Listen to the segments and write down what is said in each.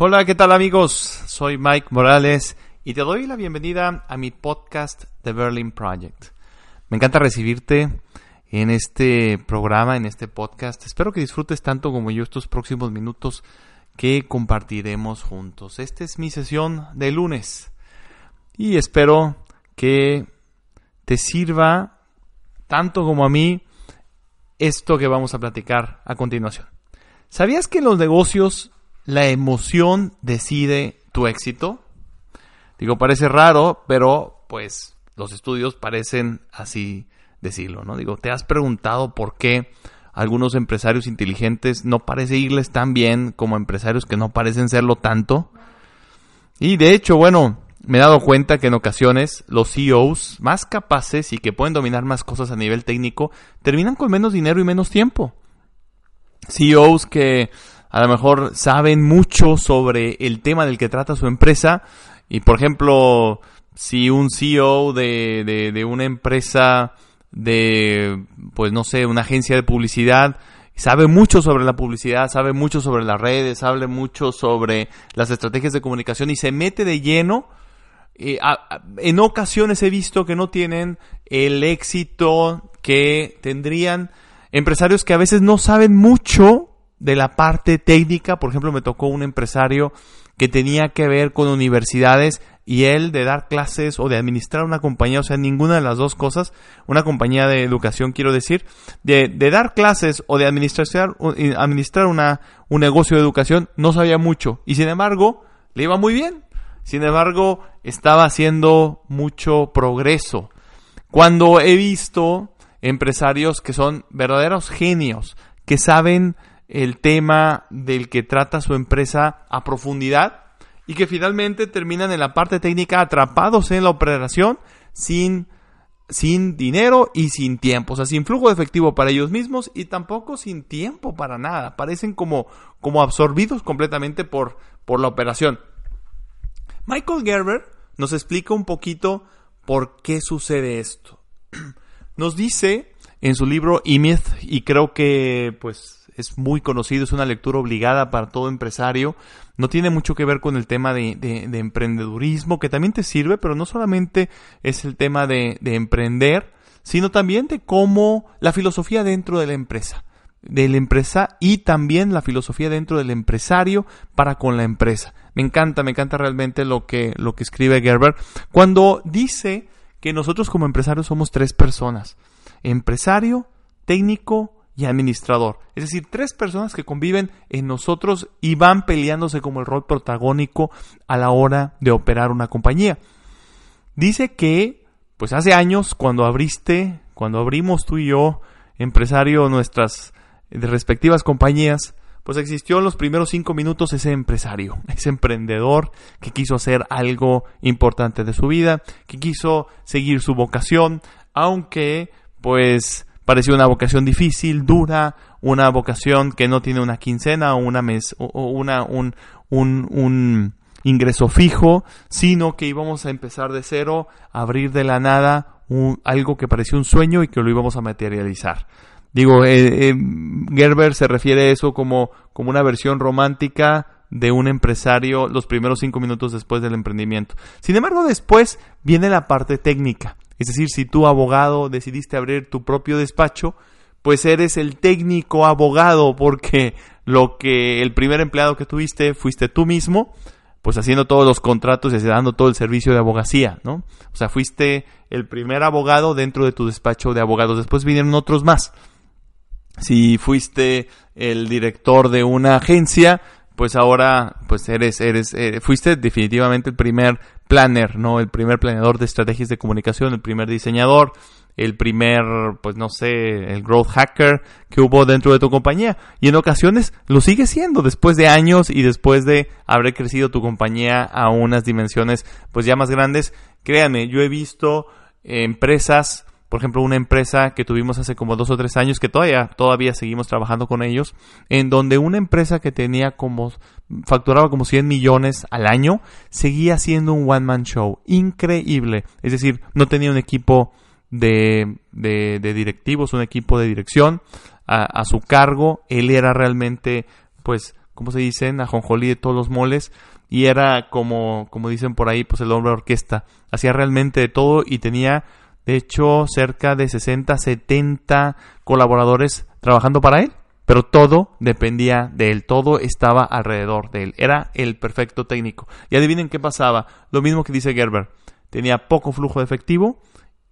Hola, ¿qué tal amigos? Soy Mike Morales y te doy la bienvenida a mi podcast The Berlin Project. Me encanta recibirte en este programa, en este podcast. Espero que disfrutes tanto como yo estos próximos minutos que compartiremos juntos. Esta es mi sesión de lunes y espero que te sirva tanto como a mí esto que vamos a platicar a continuación. ¿Sabías que los negocios la emoción decide tu éxito? Digo, parece raro, pero pues los estudios parecen así decirlo, ¿no? Digo, ¿te has preguntado por qué algunos empresarios inteligentes no parece irles tan bien como empresarios que no parecen serlo tanto? Y de hecho, bueno, me he dado cuenta que en ocasiones los CEOs más capaces y que pueden dominar más cosas a nivel técnico terminan con menos dinero y menos tiempo. CEOs que a lo mejor saben mucho sobre el tema del que trata su empresa y por ejemplo si un CEO de, de, una empresa de pues no sé una agencia de publicidad sabe mucho sobre la publicidad, sabe mucho sobre las redes, sabe mucho sobre las estrategias de comunicación y se mete de lleno. Eh, en ocasiones he visto que no tienen el éxito que tendrían empresarios que a veces no saben mucho de la parte técnica, por ejemplo, me tocó un empresario que tenía que ver con universidades y él de dar clases o de administrar una compañía, o sea, ninguna de las dos cosas, una compañía de educación quiero decir, de, de dar clases o de administrar, administrar una, un negocio de educación, no sabía mucho y sin embargo le iba muy bien, sin embargo estaba haciendo mucho progreso. Cuando he visto empresarios que son verdaderos genios, que saben el tema del que trata su empresa a profundidad y que finalmente terminan en la parte técnica atrapados en la operación sin, sin dinero y sin tiempo, o sea, sin flujo de efectivo para ellos mismos y tampoco sin tiempo para nada, parecen como, como absorbidos completamente por, por la operación. Michael Gerber nos explica un poquito por qué sucede esto. Nos dice en su libro E-Myth, y creo que pues es muy conocido, es una lectura obligada para todo empresario. No tiene mucho que ver con el tema de, de, emprendedurismo, que también te sirve, pero no solamente es el tema de, de emprender, sino también de cómo la filosofía dentro de la empresa de la empresa y también la filosofía dentro del empresario para con la empresa. Me encanta, me encanta realmente lo que, lo que escribe Gerber cuando dice que nosotros como empresarios somos tres personas. Empresario, técnico y administrador. Es decir, tres personas que conviven en nosotros y van peleándose como el rol protagónico a la hora de operar una compañía. Dice que, pues hace años, cuando abriste, cuando abrimos tú y yo, empresario, nuestras respectivas compañías, pues existió en los primeros cinco minutos ese empresario, ese emprendedor que quiso hacer algo importante de su vida, que quiso seguir su vocación, aunque pues pareció una vocación difícil, dura, una vocación que no tiene una quincena o una mes o una un, un, un ingreso fijo, sino que íbamos a empezar de cero, abrir de la nada algo que parecía un sueño y que lo íbamos a materializar. Digo, eh, eh, Gerber se refiere a eso como, como una versión romántica de un empresario los primeros cinco minutos después del emprendimiento. Sin embargo, después viene la parte técnica. Es decir, si tú abogado decidiste abrir tu propio despacho, pues eres el técnico abogado porque lo que el primer empleado que tuviste fuiste tú mismo, pues haciendo todos los contratos y dando todo el servicio de abogacía, ¿no? O sea, fuiste el primer abogado dentro de tu despacho de abogados. Después vinieron otros más. Si fuiste el director de una agencia, pues ahora pues eres eres eh, fuiste definitivamente el primer planner, ¿no? El primer planeador de estrategias de comunicación, el primer diseñador, el primer, pues no sé, el growth hacker que hubo dentro de tu compañía. Y en ocasiones lo sigue siendo después de años y después de haber crecido tu compañía a unas dimensiones pues ya más grandes. Créanme, yo he visto empresas por ejemplo, una empresa que tuvimos hace como dos o tres años, que todavía, todavía seguimos trabajando con ellos, en donde una empresa que tenía como, facturaba como 100 millones al año, seguía siendo un one-man show. Increíble. Es decir, no tenía un equipo de, de, directivos, un equipo de dirección a, a su cargo. Él era realmente, pues, ¿cómo se dicen? Ajonjolí de todos los moles. Y era como, como dicen por ahí, pues el hombre orquesta. Hacía realmente de todo y tenía, de hecho, cerca de 60, 70 colaboradores trabajando para él. Pero todo dependía de él, todo estaba alrededor de él. Era el perfecto técnico. Y adivinen qué pasaba. Lo mismo que dice Gerber. Tenía poco flujo de efectivo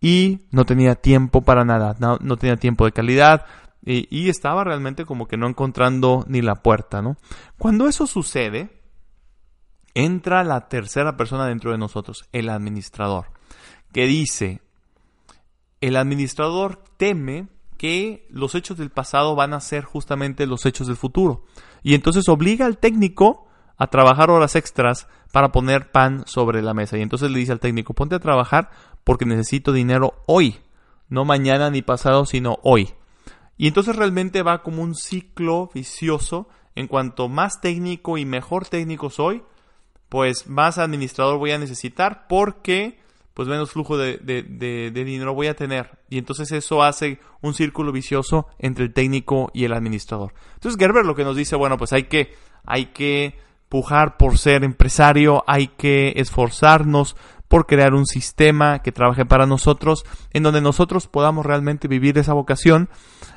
y no tenía tiempo para nada. No, tenía tiempo de calidad, y, estaba realmente como que no encontrando ni la puerta, ¿no? Cuando eso sucede, entra la tercera persona dentro de nosotros, el administrador, que dice, el administrador teme que los hechos del pasado van a ser justamente los hechos del futuro. Y entonces obliga al técnico a trabajar horas extras para poner pan sobre la mesa. Y entonces le dice al técnico, ponte a trabajar porque necesito dinero hoy, no mañana ni pasado, sino hoy. Y entonces realmente va como un ciclo vicioso. En cuanto más técnico y mejor técnico soy, pues más administrador voy a necesitar porque pues menos flujo de, dinero voy a tener. Y entonces eso hace un círculo vicioso entre el técnico y el administrador. Entonces Gerber lo que nos dice, bueno, pues hay que, hay que pujar por ser empresario, hay que esforzarnos por crear un sistema que trabaje para nosotros, en donde nosotros podamos realmente vivir esa vocación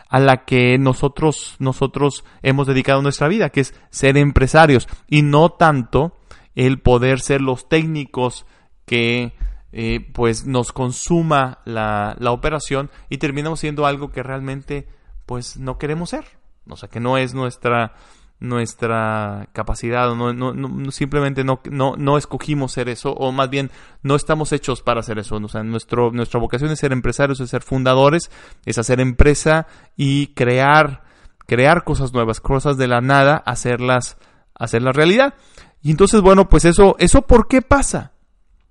a la que nosotros, nosotros hemos dedicado nuestra vida, que es ser empresarios y no tanto el poder ser los técnicos que eh, pues nos consuma la, la operación y terminamos siendo algo que realmente pues no queremos ser. O sea, que no es nuestra, nuestra capacidad, no, no, no, simplemente no, no, no escogimos ser eso, o más bien no estamos hechos para hacer eso. O sea, nuestro, nuestra vocación es ser empresarios, es ser fundadores, es hacer empresa y crear, crear cosas nuevas, cosas de la nada, hacerlas, hacerlas realidad. Y entonces, bueno, pues eso, eso ¿por qué pasa?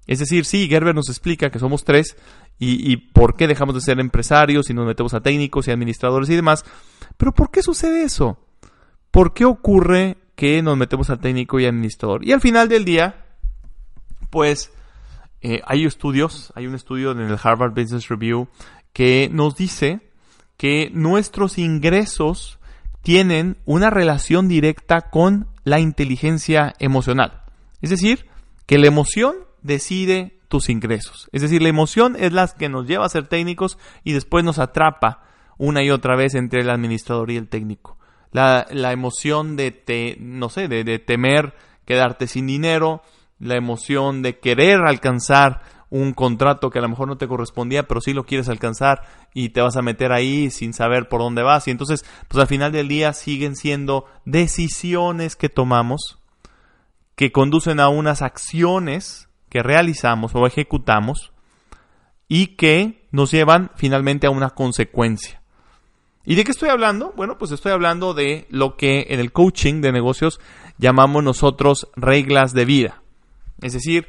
Es decir, sí, Gerber nos explica que somos tres y, por qué dejamos de ser empresarios y nos metemos a técnicos y administradores y demás. Pero ¿por qué sucede eso? ¿Por qué ocurre que nos metemos al técnico y administrador? Y al final del día, pues eh, hay estudios, hay un estudio en el Harvard Business Review que nos dice que nuestros ingresos tienen una relación directa con la inteligencia emocional. Es decir, que la emoción decide tus ingresos. Es decir, la emoción es la que nos lleva a ser técnicos y después nos atrapa una y otra vez entre el administrador y el técnico la, la emoción de, te, no sé, de, de temer quedarte sin dinero, la emoción de querer alcanzar un contrato que a lo mejor no te correspondía, pero sí lo quieres alcanzar y te vas a meter ahí sin saber por dónde vas. Y entonces, pues al final del día siguen siendo decisiones que tomamos que conducen a unas acciones que realizamos o ejecutamos y que nos llevan finalmente a una consecuencia. ¿Y de qué estoy hablando? Bueno, pues estoy hablando de lo que en el coaching de negocios llamamos nosotros reglas de vida. Es decir,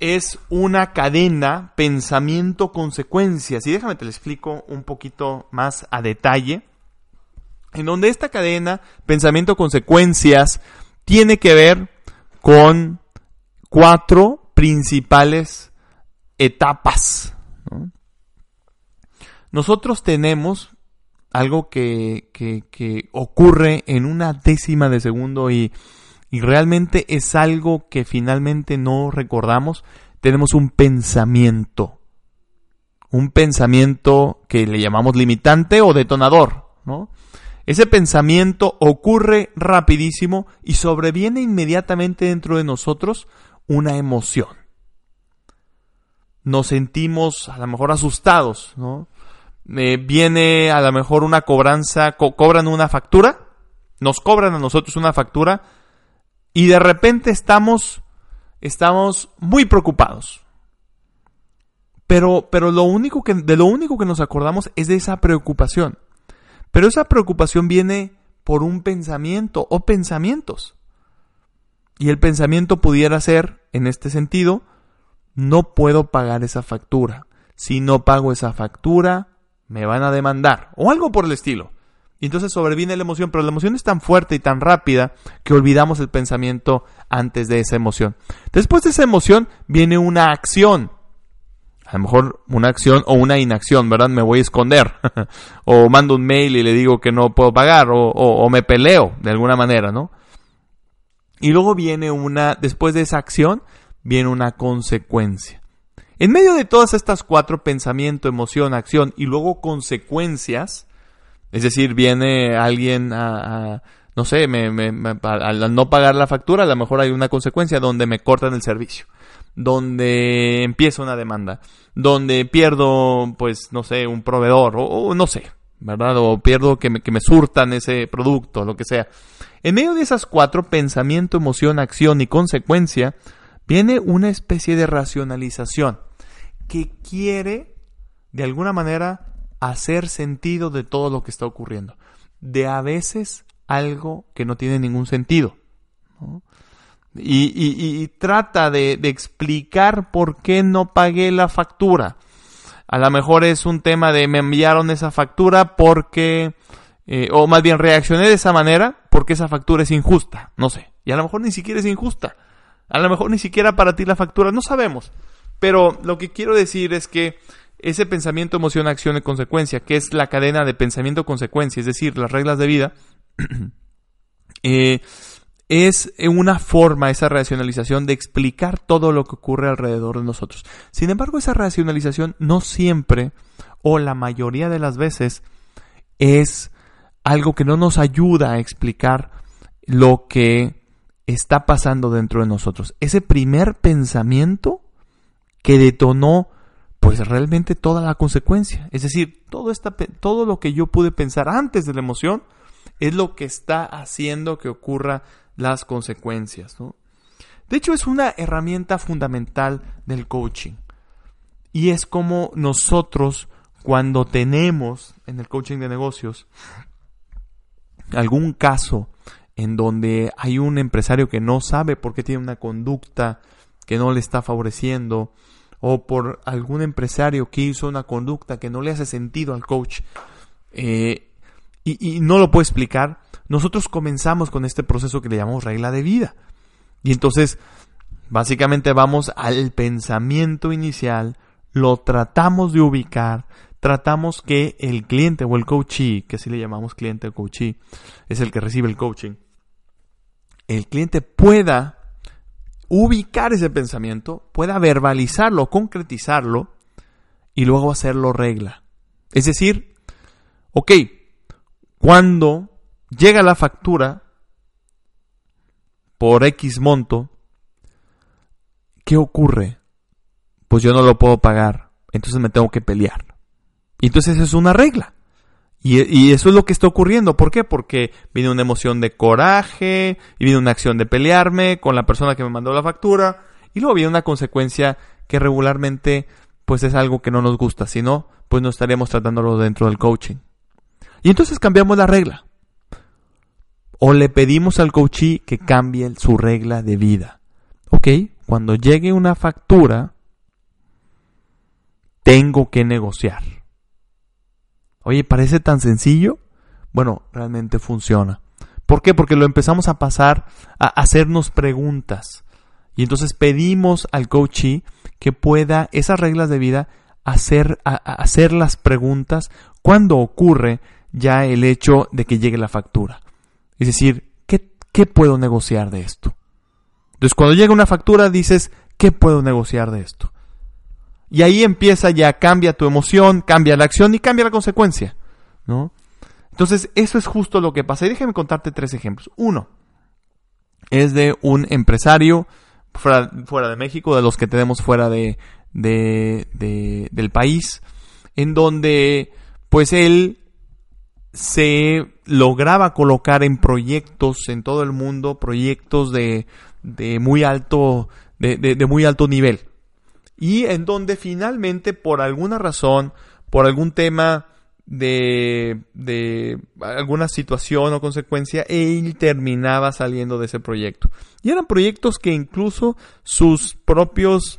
es una cadena pensamiento-consecuencias. Y déjame te lo explico un poquito más a detalle. En donde esta cadena pensamiento-consecuencias tiene que ver con cuatro principales etapas. Nosotros tenemos algo que, que, ocurre en una décima de segundo y, y realmente es algo que finalmente no recordamos, tenemos un pensamiento. Un pensamiento que le llamamos limitante o detonador, ¿no? Ese pensamiento ocurre rapidísimo y sobreviene inmediatamente dentro de nosotros una emoción. Nos sentimos a lo mejor asustados, ¿no? Eh, viene a lo mejor una cobranza, cobran una factura, nos cobran a nosotros una factura y de repente estamos, estamos muy preocupados. Pero, pero lo único que, de lo único que nos acordamos es de esa preocupación. Pero esa preocupación viene por un pensamiento o pensamientos. Y el pensamiento pudiera ser, en este sentido, no puedo pagar esa factura. Si no pago esa factura, me van a demandar, o algo por el estilo. Y entonces sobreviene la emoción, pero la emoción es tan fuerte y tan rápida que olvidamos el pensamiento antes de esa emoción. Después de esa emoción viene una acción. A lo mejor una acción o una inacción, ¿verdad? Me voy a esconder. o mando un mail y le digo que no puedo pagar. O, o, me peleo de alguna manera, ¿no? Y luego viene una, después de esa acción, viene una consecuencia. En medio de todas estas cuatro, pensamiento, emoción, acción y luego consecuencias, es decir, viene alguien a, no sé, me, al no pagar la factura, a lo mejor hay una consecuencia donde me cortan el servicio, donde empieza una demanda, donde pierdo, pues, no sé, un proveedor, o, no sé, ¿verdad? O pierdo que me, que me surtan ese producto, lo que sea. En medio de esas cuatro, pensamiento, emoción, acción y consecuencia, viene una especie de racionalización que quiere, de alguna manera, hacer sentido de todo lo que está ocurriendo. De a veces algo que no tiene ningún sentido. Y, trata de, explicar por qué no pagué la factura. A lo mejor es un tema de me enviaron esa factura porque, eh, o más bien reaccioné de esa manera porque esa factura es injusta. No sé. Y a lo mejor ni siquiera es injusta. A lo mejor ni siquiera para ti la factura. No sabemos. Pero lo que quiero decir es que ese pensamiento, emoción, acción y consecuencia, que es la cadena de pensamiento-consecuencia, es decir, las reglas de vida, eh, es una forma, esa racionalización, de explicar todo lo que ocurre alrededor de nosotros. Sin embargo, esa racionalización no siempre, o la mayoría de las veces, es algo que no nos ayuda a explicar lo que está pasando dentro de nosotros. Ese primer pensamiento que detonó pues realmente toda la consecuencia. Es decir, todo, esta, todo lo que yo pude pensar antes de la emoción es lo que está haciendo que ocurra las consecuencias. De hecho, es una herramienta fundamental del coaching. Y es como nosotros, cuando tenemos en el coaching de negocios algún caso en donde hay un empresario que no sabe por qué tiene una conducta que no le está favoreciendo, o por algún empresario que hizo una conducta que no le hace sentido al coach eh, y, no lo puede explicar, nosotros comenzamos con este proceso que le llamamos regla de vida. Y entonces, básicamente vamos al pensamiento inicial, lo tratamos de ubicar, tratamos que el cliente o el coachee, que así le llamamos cliente o coachee, es el que recibe el coaching, el cliente pueda ubicar ese pensamiento, pueda verbalizarlo, concretizarlo y luego hacerlo regla. Es decir, ok, cuando llega la factura por X monto, ¿qué ocurre? Pues yo no lo puedo pagar, entonces me tengo que pelear. Y entonces es una regla. Y, eso es lo que está ocurriendo. ¿Por qué? Porque viene una emoción de coraje, y viene una acción de pelearme con la persona que me mandó la factura, y luego viene una consecuencia que regularmente pues es algo que no nos gusta, si no, pues no estaríamos tratándolo dentro del coaching. Y entonces cambiamos la regla. O le pedimos al coachee que cambie su regla de vida. ¿Ok? Cuando llegue una factura, tengo que negociar. Oye, parece tan sencillo. Bueno, realmente funciona. ¿Por qué? Porque lo empezamos a pasar a hacernos preguntas. Y entonces pedimos al coachee que pueda esas reglas de vida hacer, hacer las preguntas cuando ocurre ya el hecho de que llegue la factura. Es decir, ¿qué, ¿qué puedo negociar de esto? Entonces cuando llega una factura dices, ¿qué puedo negociar de esto? Y ahí empieza ya, cambia tu emoción, cambia la acción y cambia la consecuencia, ¿no? Entonces, eso es justo lo que pasa. Y déjame contarte tres ejemplos. Uno, es de un empresario fuera, de México, de los que tenemos fuera de, de, del país, en donde, pues él se lograba colocar en proyectos en todo el mundo, proyectos de, de muy alto, de, de muy alto nivel y en donde finalmente por alguna razón, por algún tema de, de alguna situación o consecuencia, él terminaba saliendo de ese proyecto. Y eran proyectos que incluso sus propios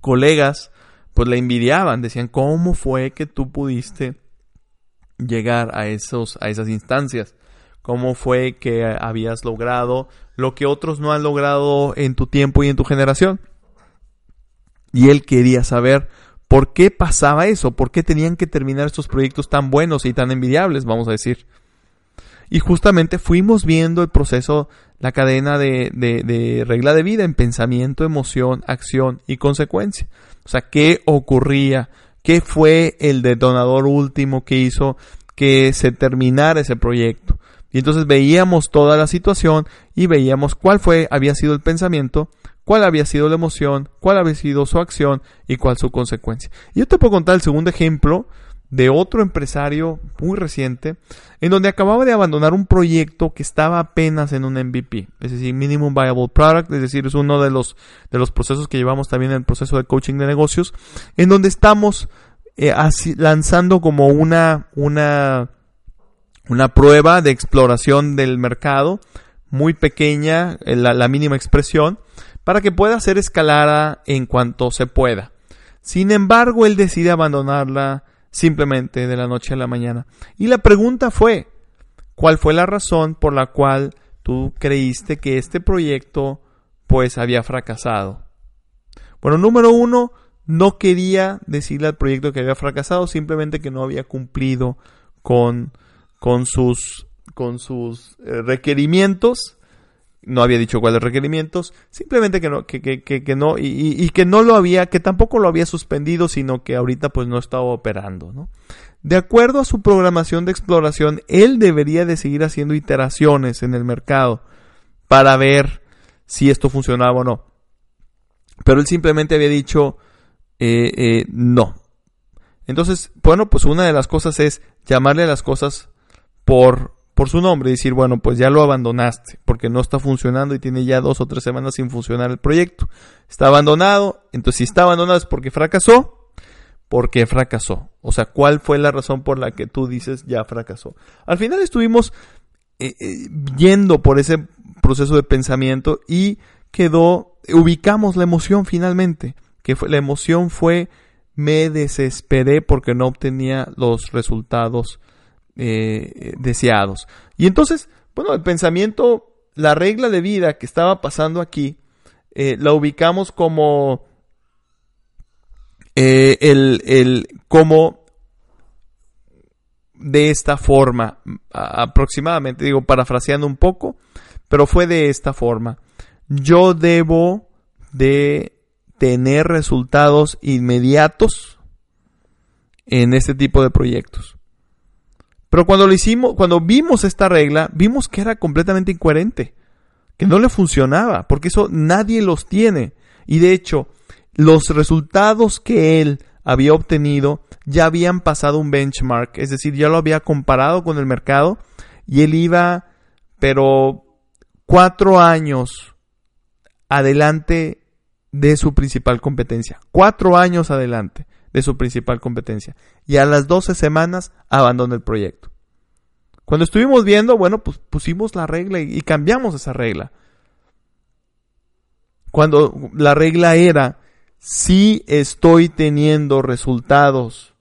colegas pues le envidiaban, decían, ¿cómo fue que tú pudiste llegar a, esos, a esas instancias? ¿Cómo fue que habías logrado lo que otros no han logrado en tu tiempo y en tu generación? Y él quería saber por qué pasaba eso, por qué tenían que terminar estos proyectos tan buenos y tan envidiables, vamos a decir. Y justamente fuimos viendo el proceso, la cadena de, de, regla de vida en pensamiento, emoción, acción y consecuencia. O sea, ¿qué ocurría? ¿Qué fue el detonador último que hizo que se terminara ese proyecto? Y entonces veíamos toda la situación y veíamos cuál fue, había sido el pensamiento, cuál había sido la emoción, cuál había sido su acción y cuál su consecuencia. Yo te puedo contar el segundo ejemplo de otro empresario muy reciente, en donde acababa de abandonar un proyecto que estaba apenas en un MVP, es decir, Minimum Viable Product, es decir, es uno de los, de los procesos que llevamos también en el proceso de coaching de negocios, en donde estamos eh, lanzando como una, una, una prueba de exploración del mercado, muy pequeña, eh, la, la mínima expresión, para que pueda ser escalada en cuanto se pueda. Sin embargo, él decide abandonarla simplemente de la noche a la mañana. Y la pregunta fue, ¿cuál fue la razón por la cual tú creíste que este proyecto pues había fracasado? Bueno, número uno, no quería decirle al proyecto que había fracasado, simplemente que no había cumplido con, con sus, con sus eh, requerimientos no había dicho cuáles requerimientos, simplemente que no, que, que, que, no, y, y, que no lo había, que tampoco lo había suspendido, sino que ahorita pues no estaba operando, ¿no? De acuerdo a su programación de exploración, él debería de seguir haciendo iteraciones en el mercado para ver si esto funcionaba o no. Pero él simplemente había dicho eh, eh, no. Entonces, bueno, pues una de las cosas es llamarle a las cosas por por su nombre y decir, bueno, pues ya lo abandonaste porque no está funcionando y tiene ya dos o tres semanas sin funcionar el proyecto. Está abandonado, entonces si está abandonado es porque fracasó, porque fracasó. O sea, ¿cuál fue la razón por la que tú dices ya fracasó? Al final estuvimos eh, eh, yendo por ese proceso de pensamiento y quedó, ubicamos la emoción finalmente, que la emoción fue me desesperé porque no obtenía los resultados eh, deseados. Y entonces, bueno, el pensamiento, la regla de vida que estaba pasando aquí, eh, la ubicamos como eh, el, el, como de esta forma, aproximadamente, digo, parafraseando un poco, pero fue de esta forma. Yo debo de tener resultados inmediatos en este tipo de proyectos. Pero cuando lo hicimos, cuando vimos esta regla, vimos que era completamente incoherente, que no le funcionaba, porque eso nadie los tiene. Y de hecho, los resultados que él había obtenido ya habían pasado un benchmark, es decir, ya lo había comparado con el mercado y él iba, pero cuatro años adelante de su principal competencia. Cuatro años adelante de su principal competencia. Y a las 12 semanas abandonó el proyecto. Cuando estuvimos viendo, bueno, pues pusimos la regla y, cambiamos esa regla. Cuando la regla era, si estoy teniendo resultados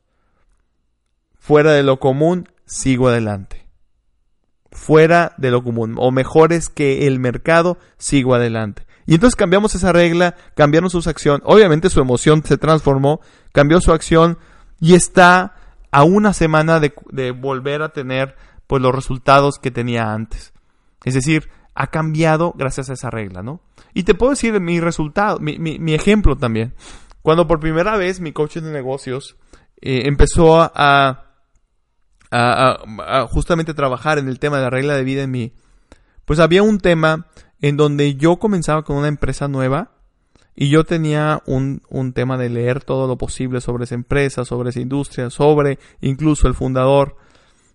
fuera de lo común, sigo adelante. Fuera de lo común, o mejores que el mercado, sigo adelante. Y entonces cambiamos esa regla, cambiaron su acción. Obviamente su emoción se transformó, cambió su acción y está a una semana de, volver a tener pues los resultados que tenía antes. Es decir, ha cambiado gracias a esa regla, ¿no? Y te puedo decir mi resultado, mi, mi, ejemplo también. Cuando por primera vez mi coach de negocios eh, empezó a, justamente trabajar en el tema de la regla de vida en mí, pues había un tema en donde yo comenzaba con una empresa nueva y yo tenía un, un, tema de leer todo lo posible sobre esa empresa, sobre esa industria, sobre incluso el fundador.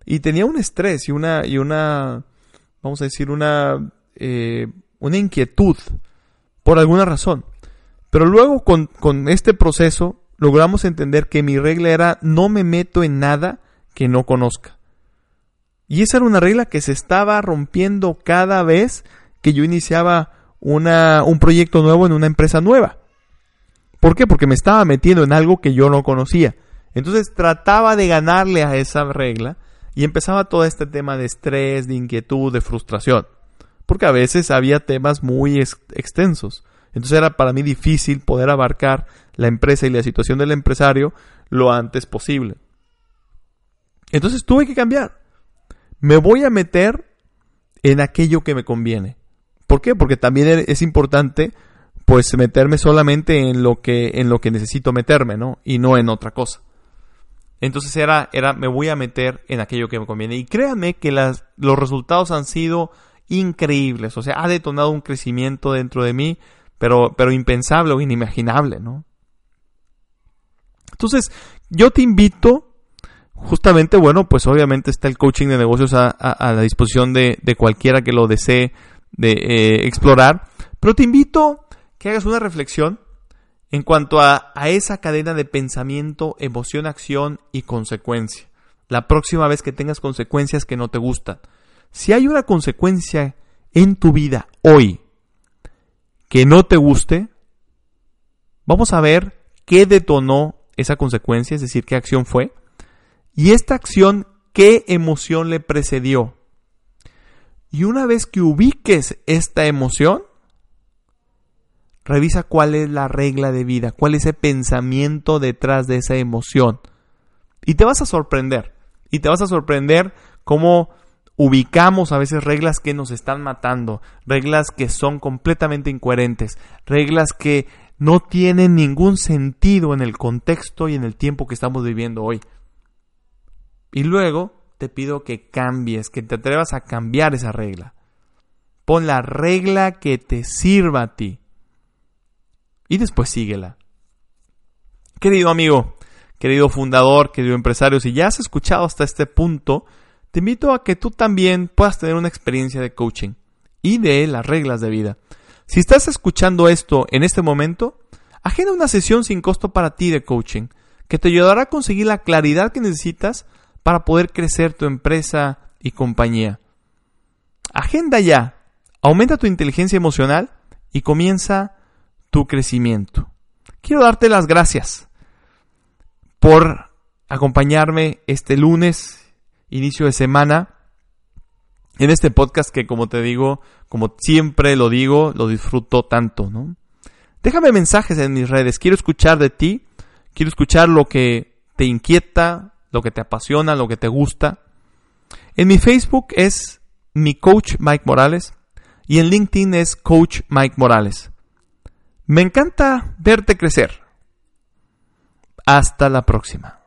Y tenía un estrés y una, y una vamos a decir, una, eh, una inquietud por alguna razón. Pero luego con, con este proceso logramos entender que mi regla era no me meto en nada que no conozca. Y esa era una regla que se estaba rompiendo cada vez que yo iniciaba una, un proyecto nuevo en una empresa nueva. ¿Por qué? Porque me estaba metiendo en algo que yo no conocía. Entonces trataba de ganarle a esa regla y empezaba todo este tema de estrés, de inquietud, de frustración. Porque a veces había temas muy extensos. Entonces era para mí difícil poder abarcar la empresa y la situación del empresario lo antes posible. Entonces tuve que cambiar. Me voy a meter en aquello que me conviene. ¿Por qué? Porque también es importante pues meterme solamente en lo que en lo que necesito meterme, ¿no? Y no en otra cosa. Entonces era era me voy a meter en aquello que me conviene y créanme que las, los resultados han sido increíbles, o sea, ha detonado un crecimiento dentro de mí, pero pero impensable o inimaginable, ¿no? Entonces, yo te invito justamente, bueno, pues obviamente está el coaching de negocios a, la disposición de, cualquiera que lo desee de, eh, explorar, pero te invito que hagas una reflexión en cuanto a, a esa cadena de pensamiento, emoción, acción y consecuencia. La próxima vez que tengas consecuencias que no te gustan. Si hay una consecuencia en tu vida hoy que no te guste, vamos a ver qué detonó esa consecuencia, es decir, qué acción fue, y esta acción, qué emoción le precedió. Y una vez que ubiques esta emoción, revisa cuál es la regla de vida, cuál es el pensamiento detrás de esa emoción. Y te vas a sorprender. Y te vas a sorprender cómo ubicamos a veces reglas que nos están matando, reglas que son completamente incoherentes, reglas que no tienen ningún sentido en el contexto y en el tiempo que estamos viviendo hoy. Y luego te pido que cambies, que te atrevas a cambiar esa regla. Pon la regla que te sirva a ti. Y después síguela. Querido amigo, querido fundador, querido empresario, si ya has escuchado hasta este punto, te invito a que tú también puedas tener una experiencia de coaching y de las reglas de vida. Si estás escuchando esto en este momento, agenda una sesión sin costo para ti de coaching, que te ayudará a conseguir la claridad que necesitas para poder crecer tu empresa y compañía. Agenda ya, aumenta tu inteligencia emocional y comienza tu crecimiento. Quiero darte las gracias por acompañarme este lunes, inicio de semana, en este podcast que como te digo, como siempre lo digo, lo disfruto tanto, ¿no? Déjame mensajes en mis redes, quiero escuchar de ti, quiero escuchar lo que te inquieta, lo que te apasiona, lo que te gusta. En mi Facebook es mi coach Mike Morales y en LinkedIn es coach Mike Morales. Me encanta verte crecer. Hasta la próxima.